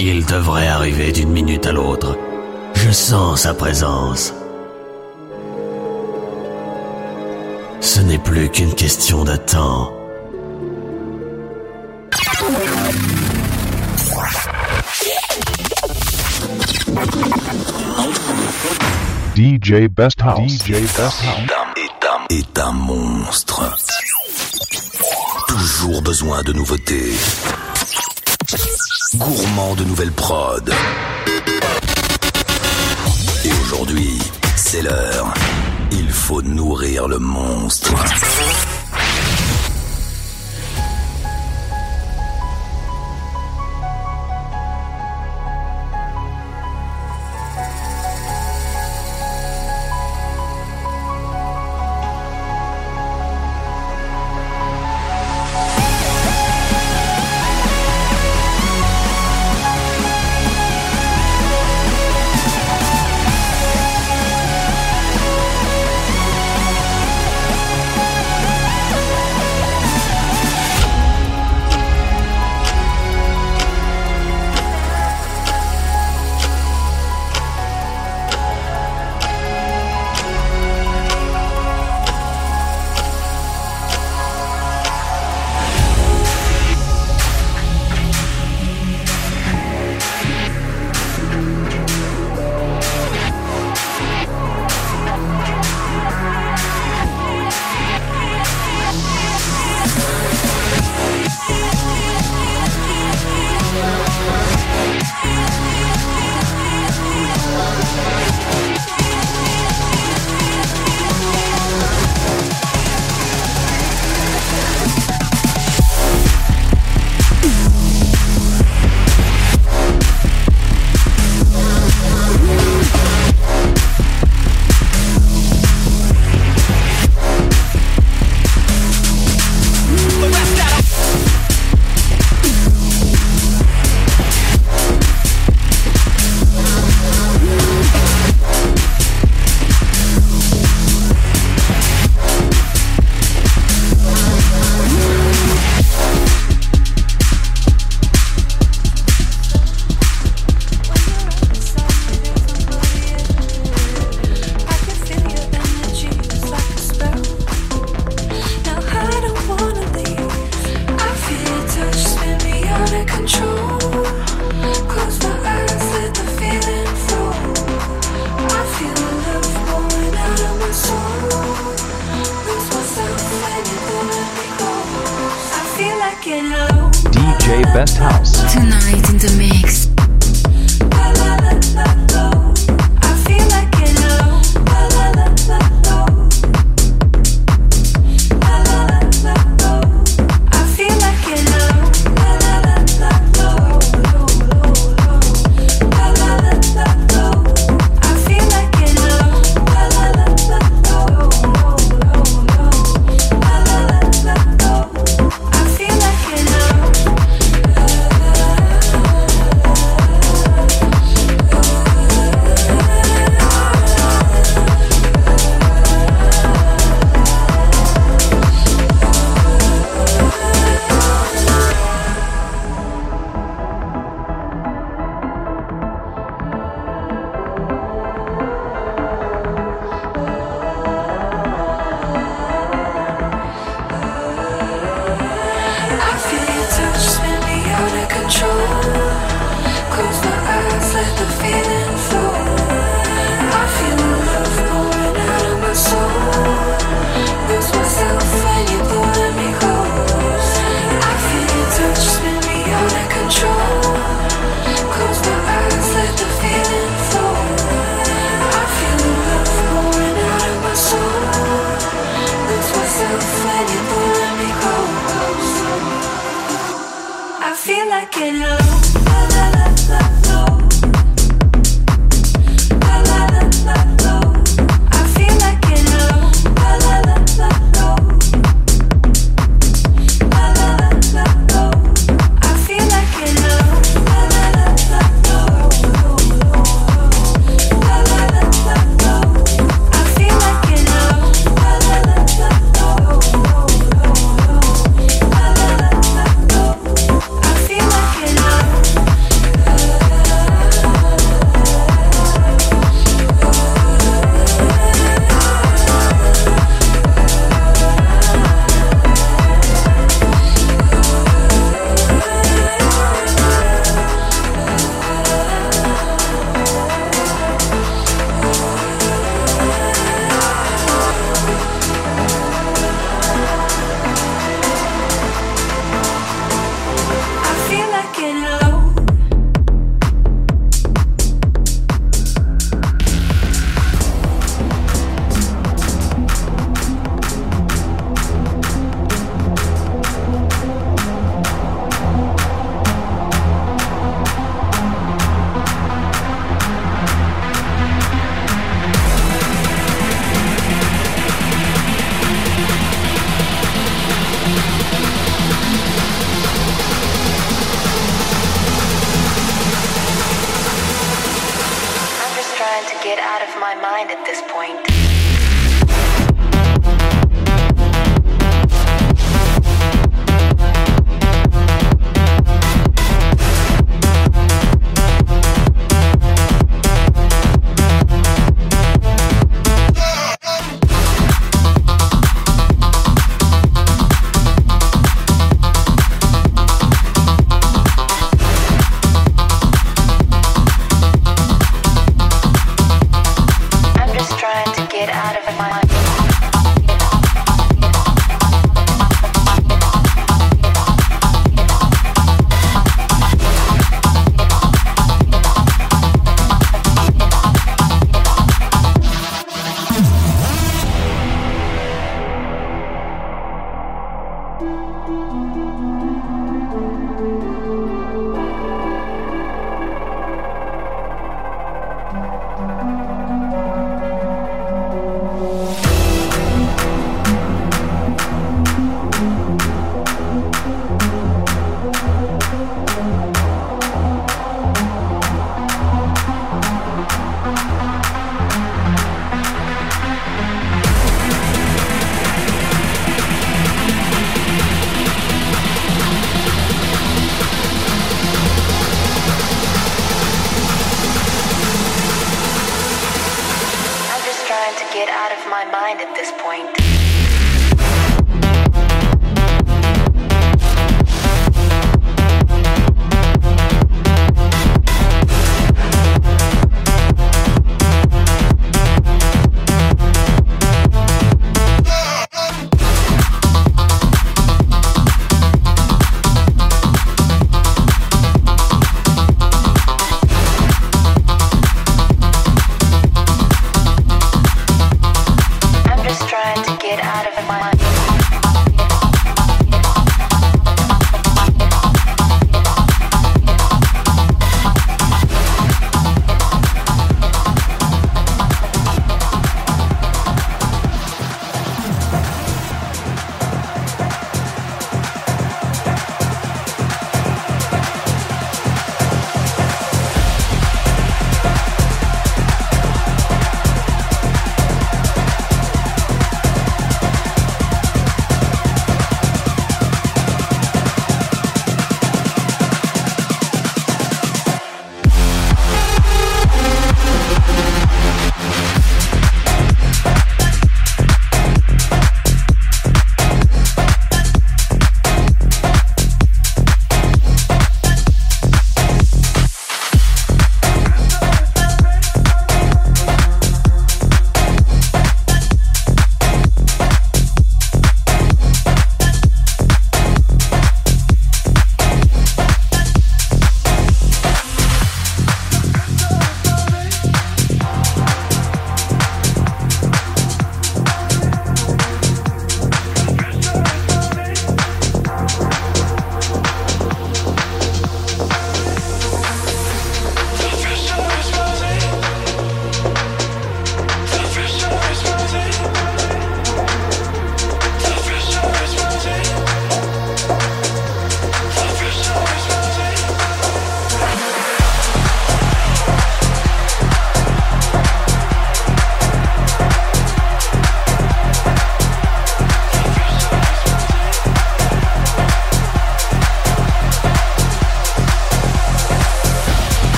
Il devrait arriver d'une minute à l'autre. Je sens sa présence. Ce n'est plus qu'une question de temps. DJ Best House. DJ Best House. Est un, est un monstre. Toujours besoin de nouveautés. Gourmand de nouvelles prods. Et aujourd'hui, c'est l'heure. Il faut nourrir le monstre.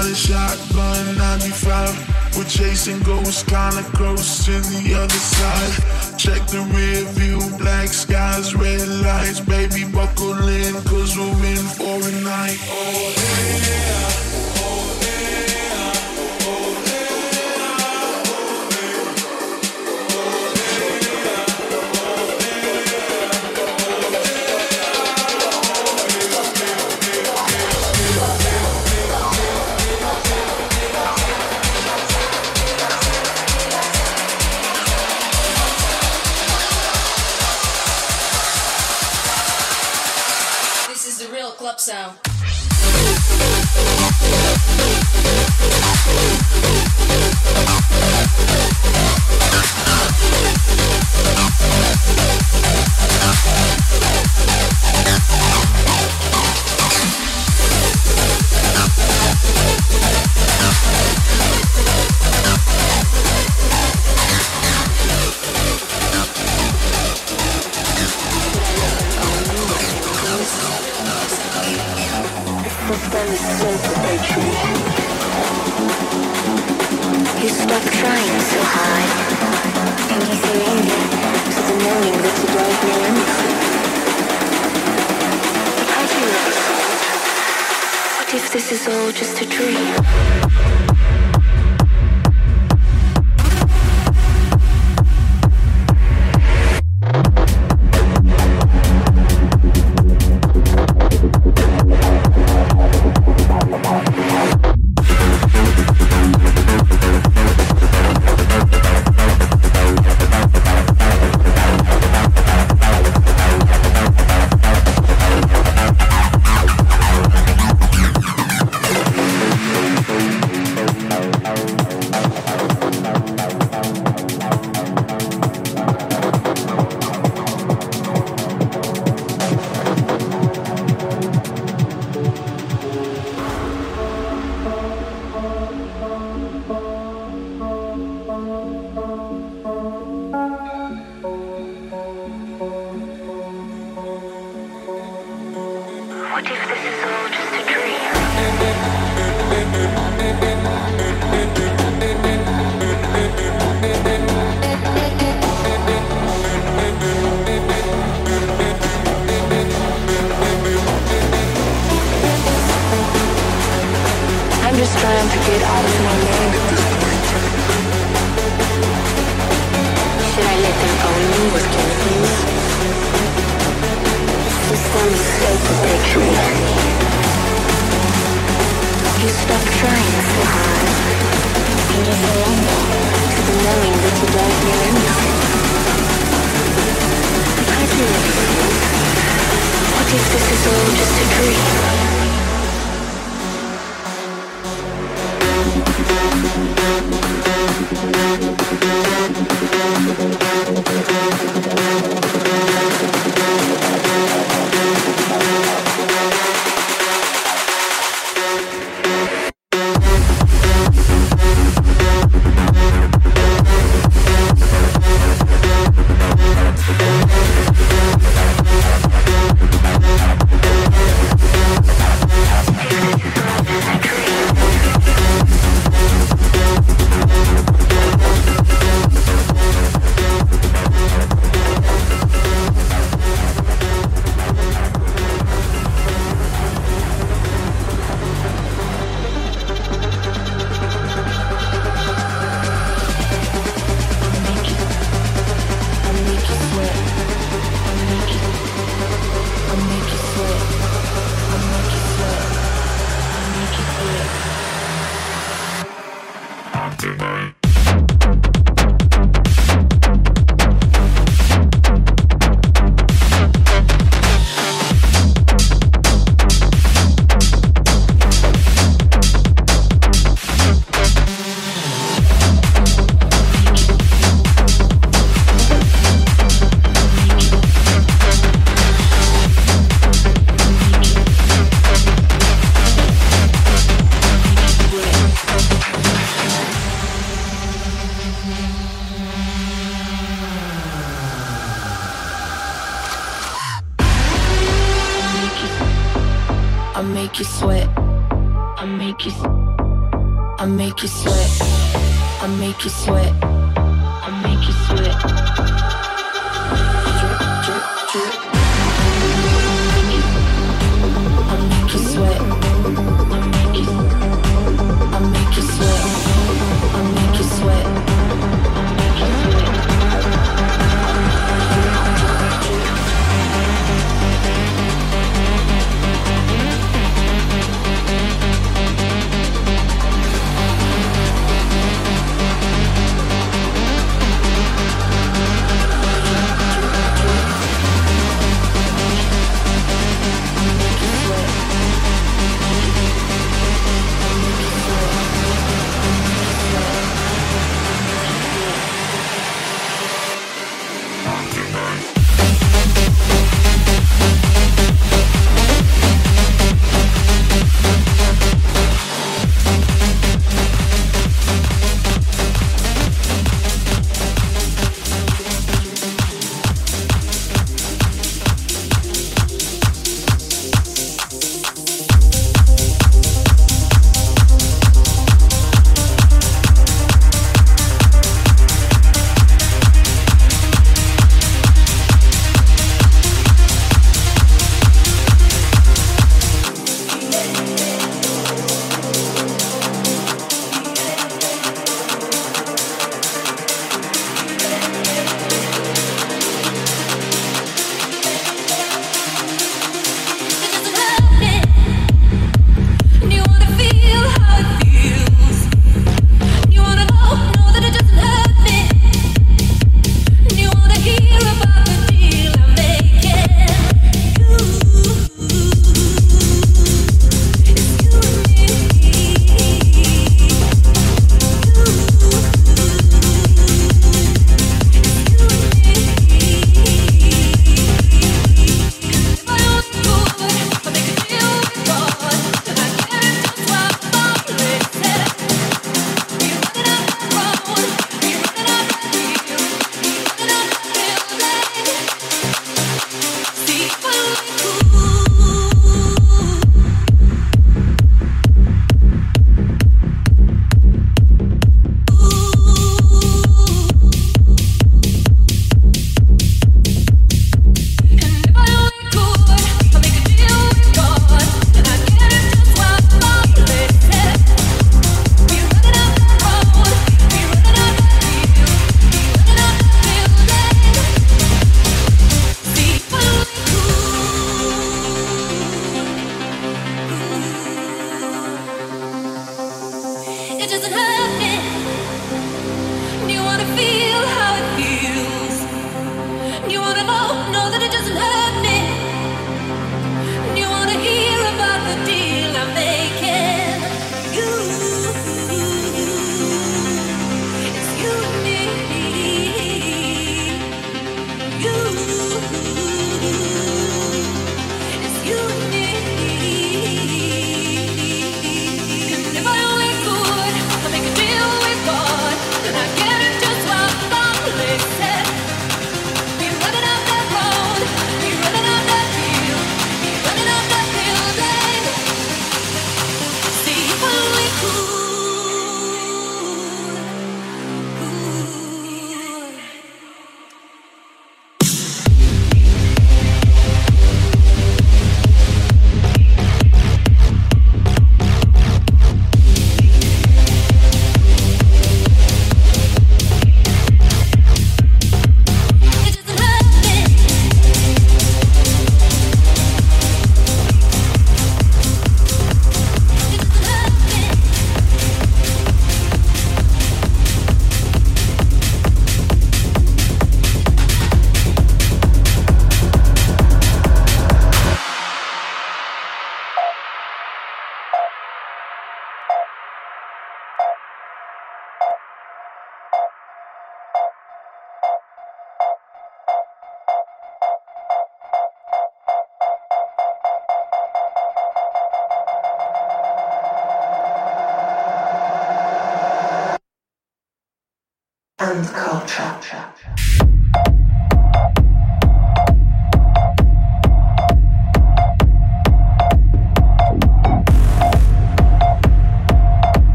started shotgun, '95. We're chasing ghosts, kinda close to the other side. Check the rear view, black skies, red lights. Baby, buckle in, cause we're in for a night. Oh, yeah.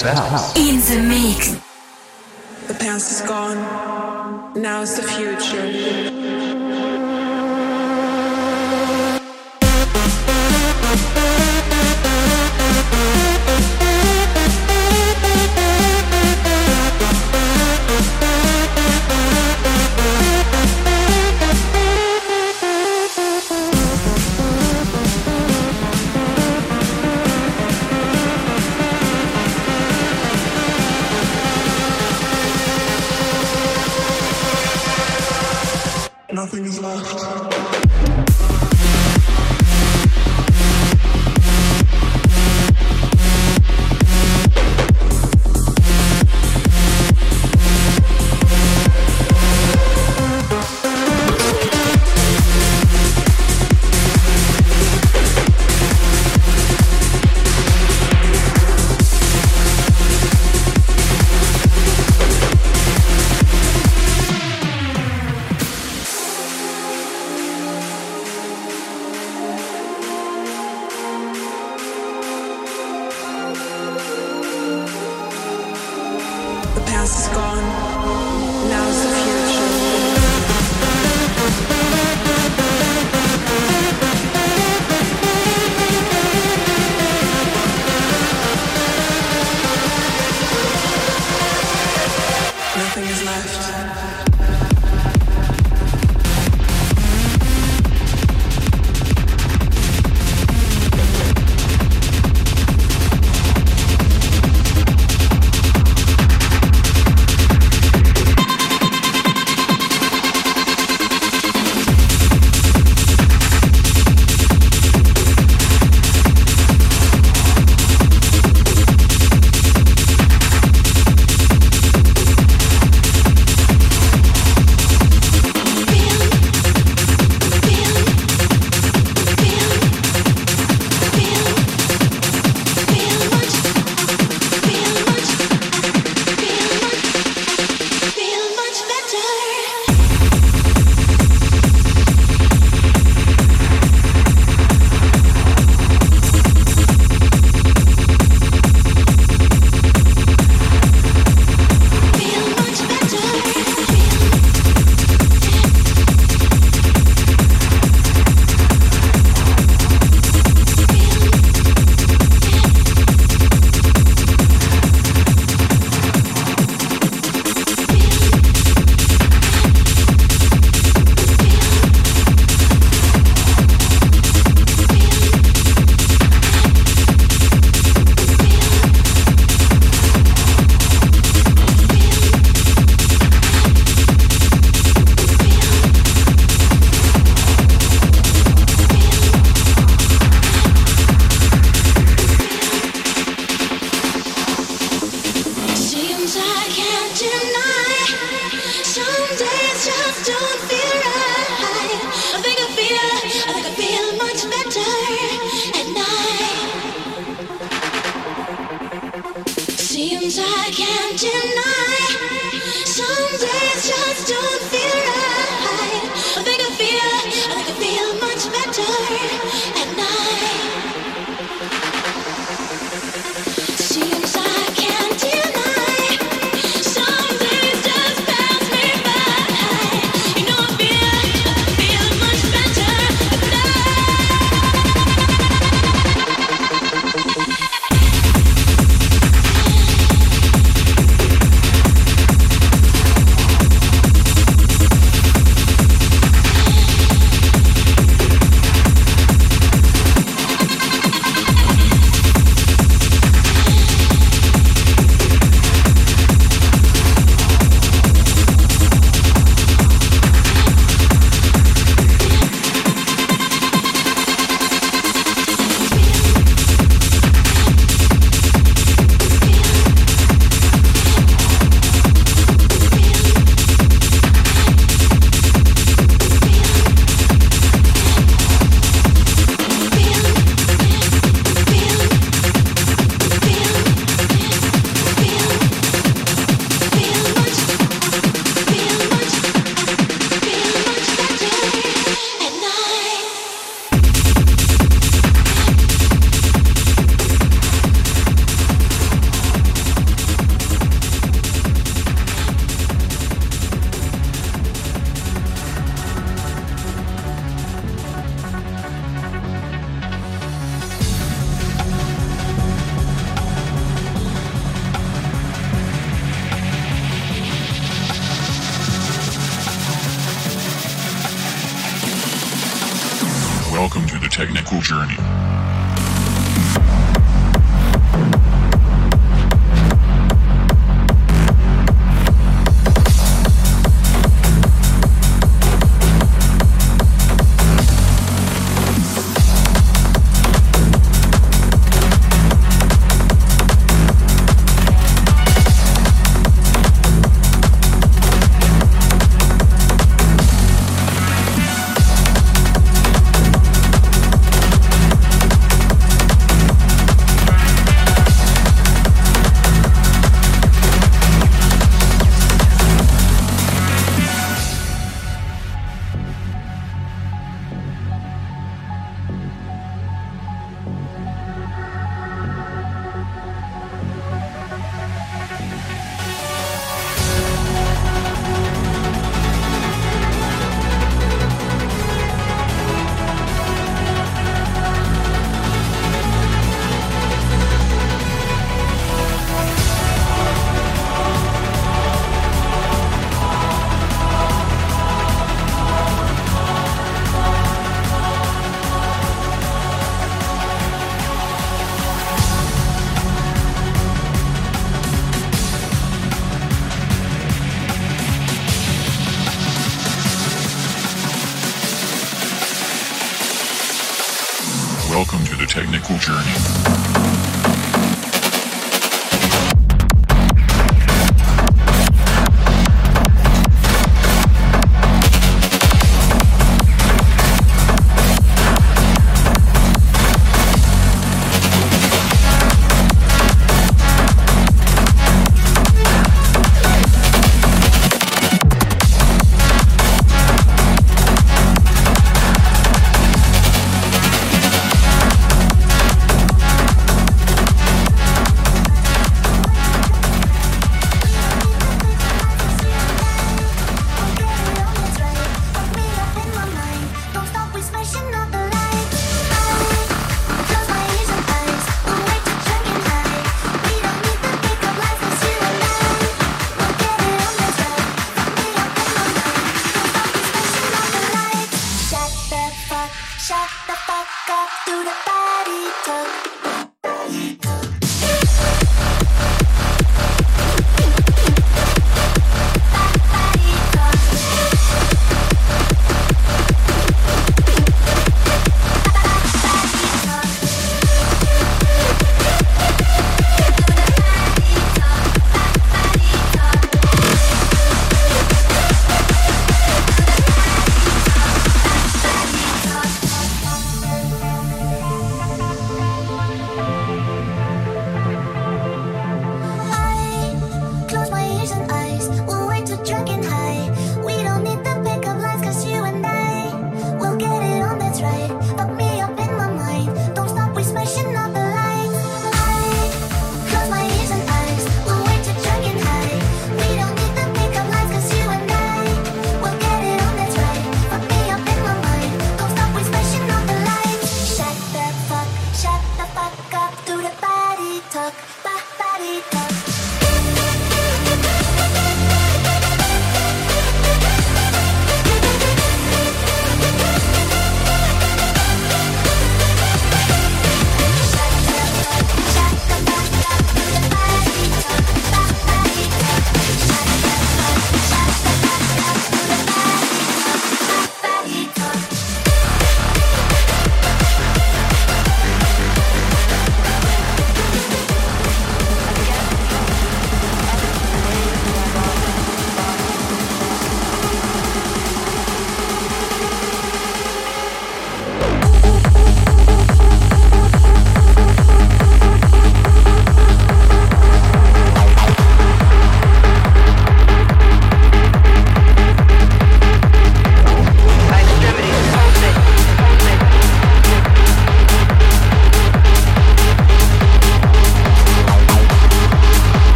Best House. In the mix.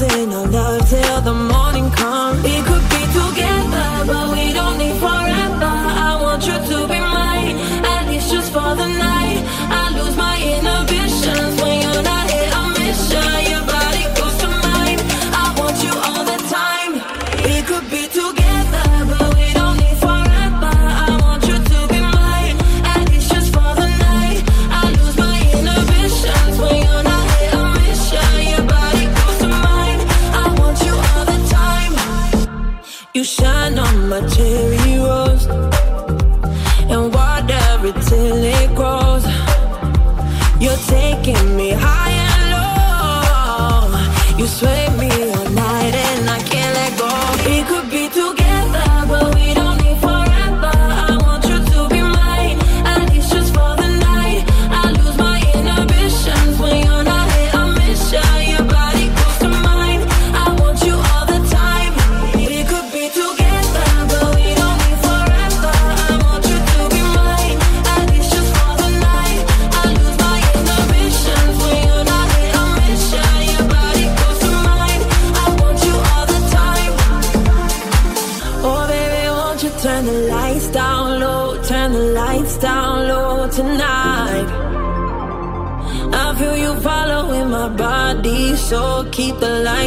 losing our love till the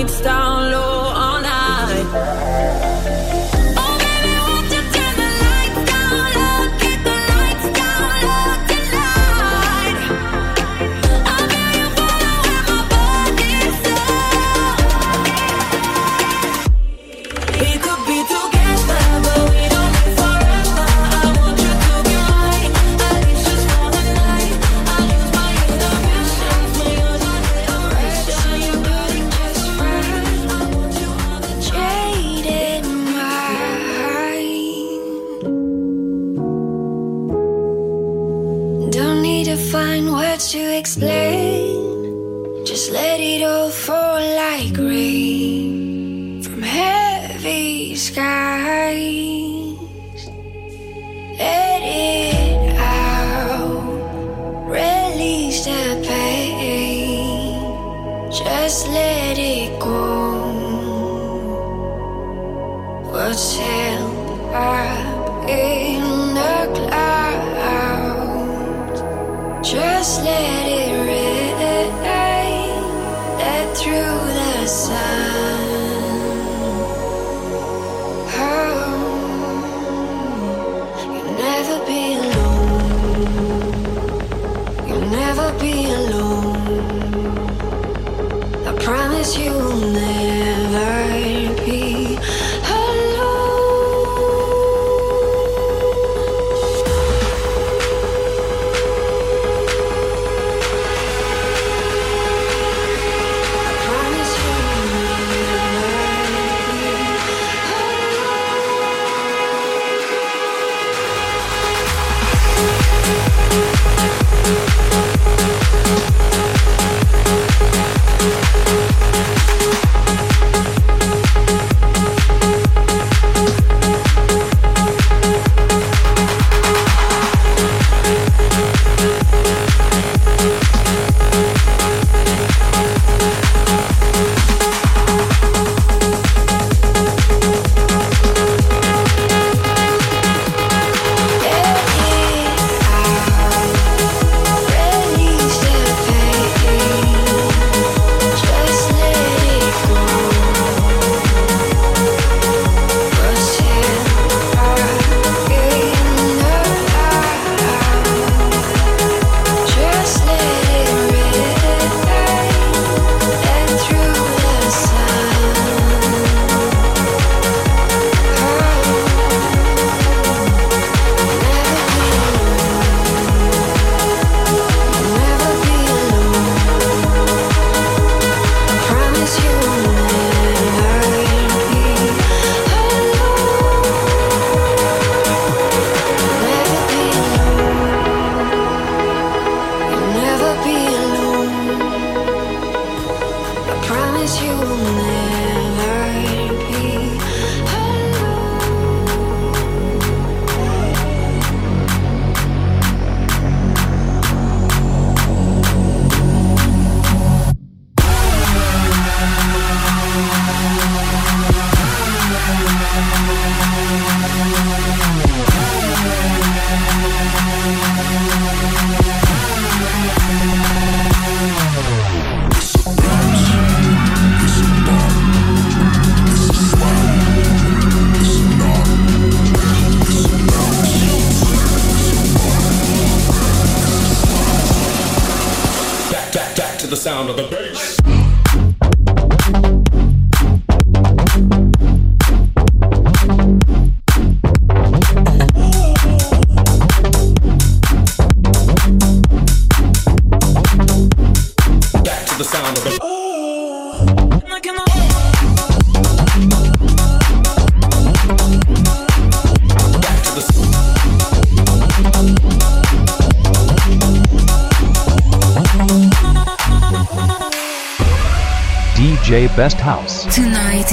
lights down.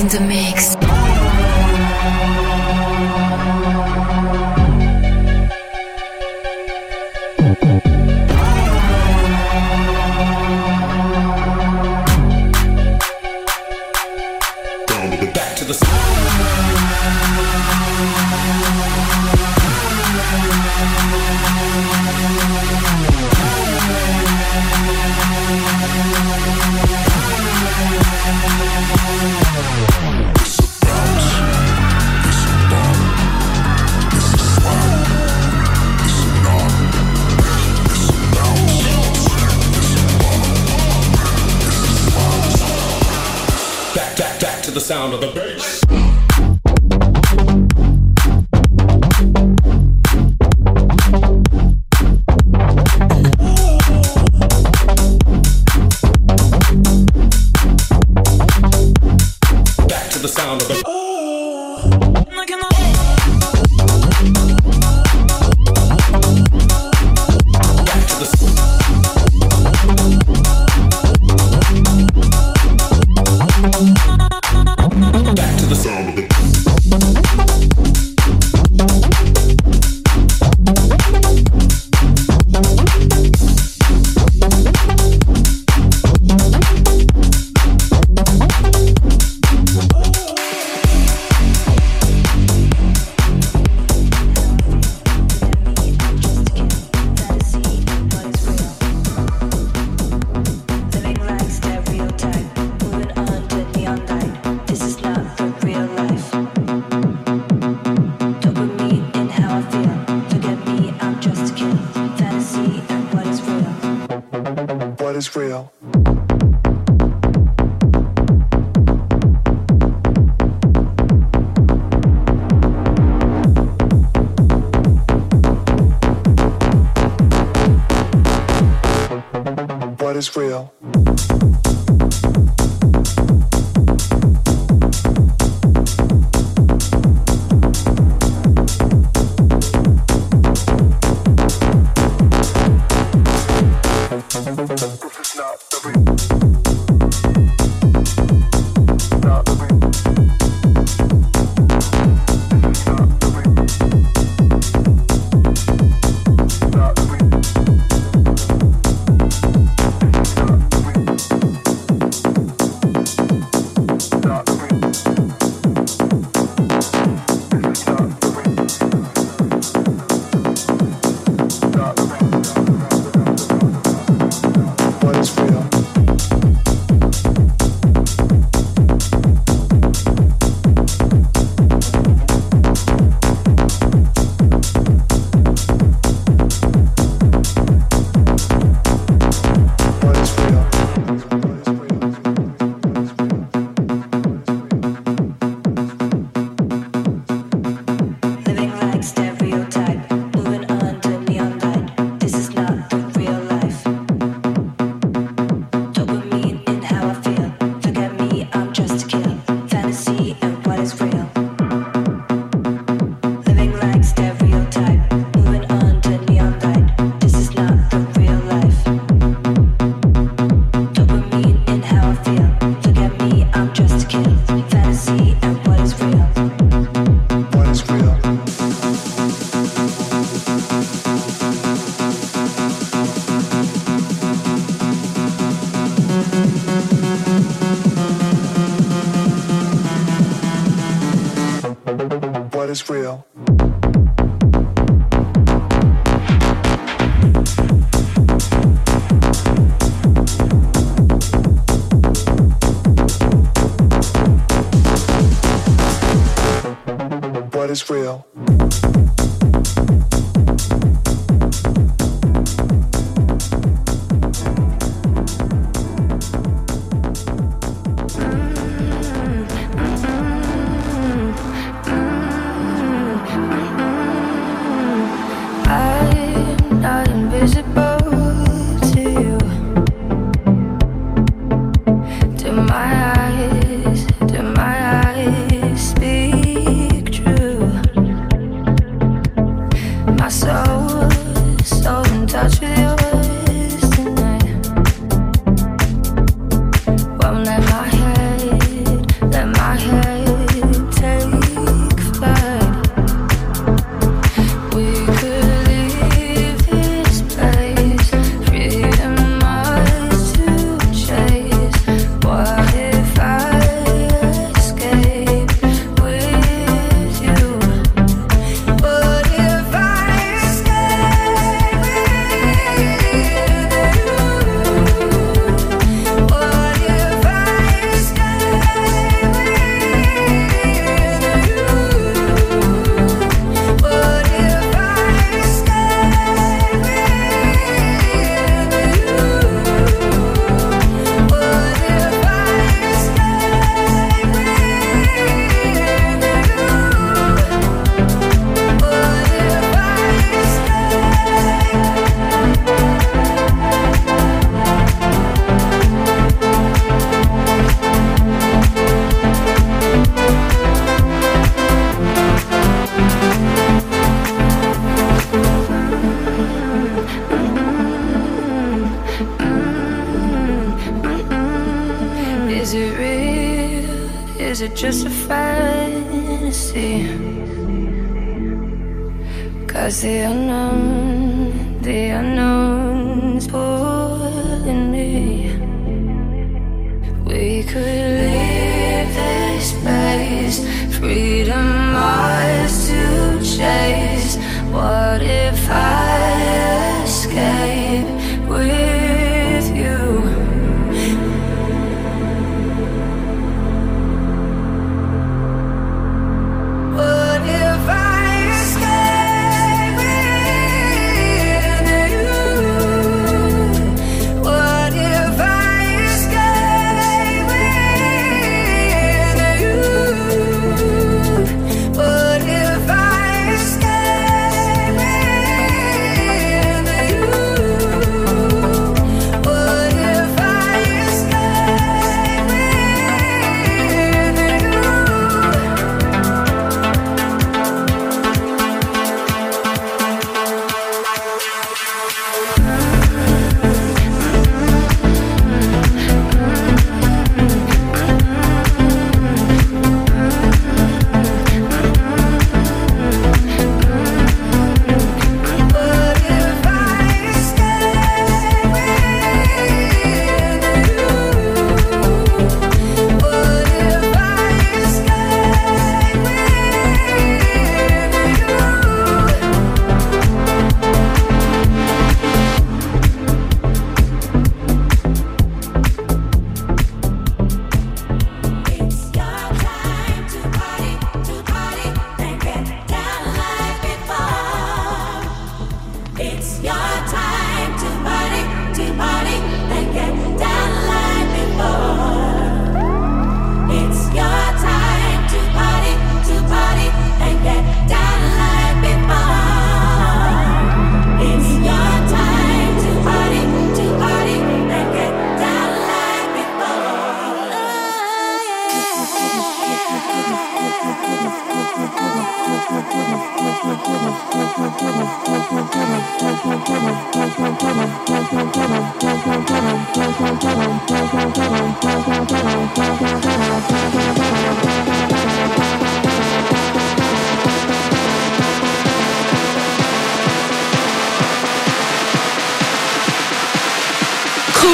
into me.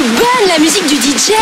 bonne la musique du DJ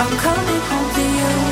I'm coming home to you.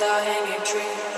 The hanging tree?